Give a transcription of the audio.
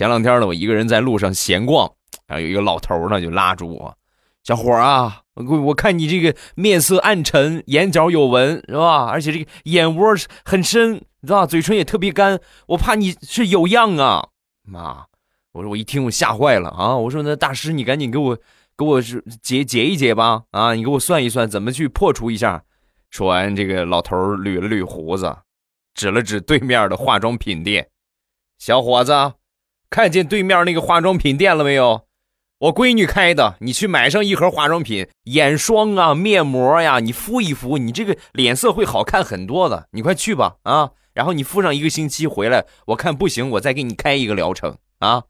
前两天呢，我一个人在路上闲逛，然后有一个老头呢就拉住我，小伙啊，我我看你这个面色暗沉，眼角有纹是吧？而且这个眼窝很深，知道吧？嘴唇也特别干，我怕你是有恙啊！妈，我说我一听我吓坏了啊！我说那大师你赶紧给我给我是解解一解吧啊！你给我算一算怎么去破除一下。说完，这个老头捋了捋胡子，指了指对面的化妆品店，小伙子。看见对面那个化妆品店了没有？我闺女开的，你去买上一盒化妆品，眼霜啊、面膜呀，你敷一敷，你这个脸色会好看很多的。你快去吧，啊！然后你敷上一个星期回来，我看不行，我再给你开一个疗程啊。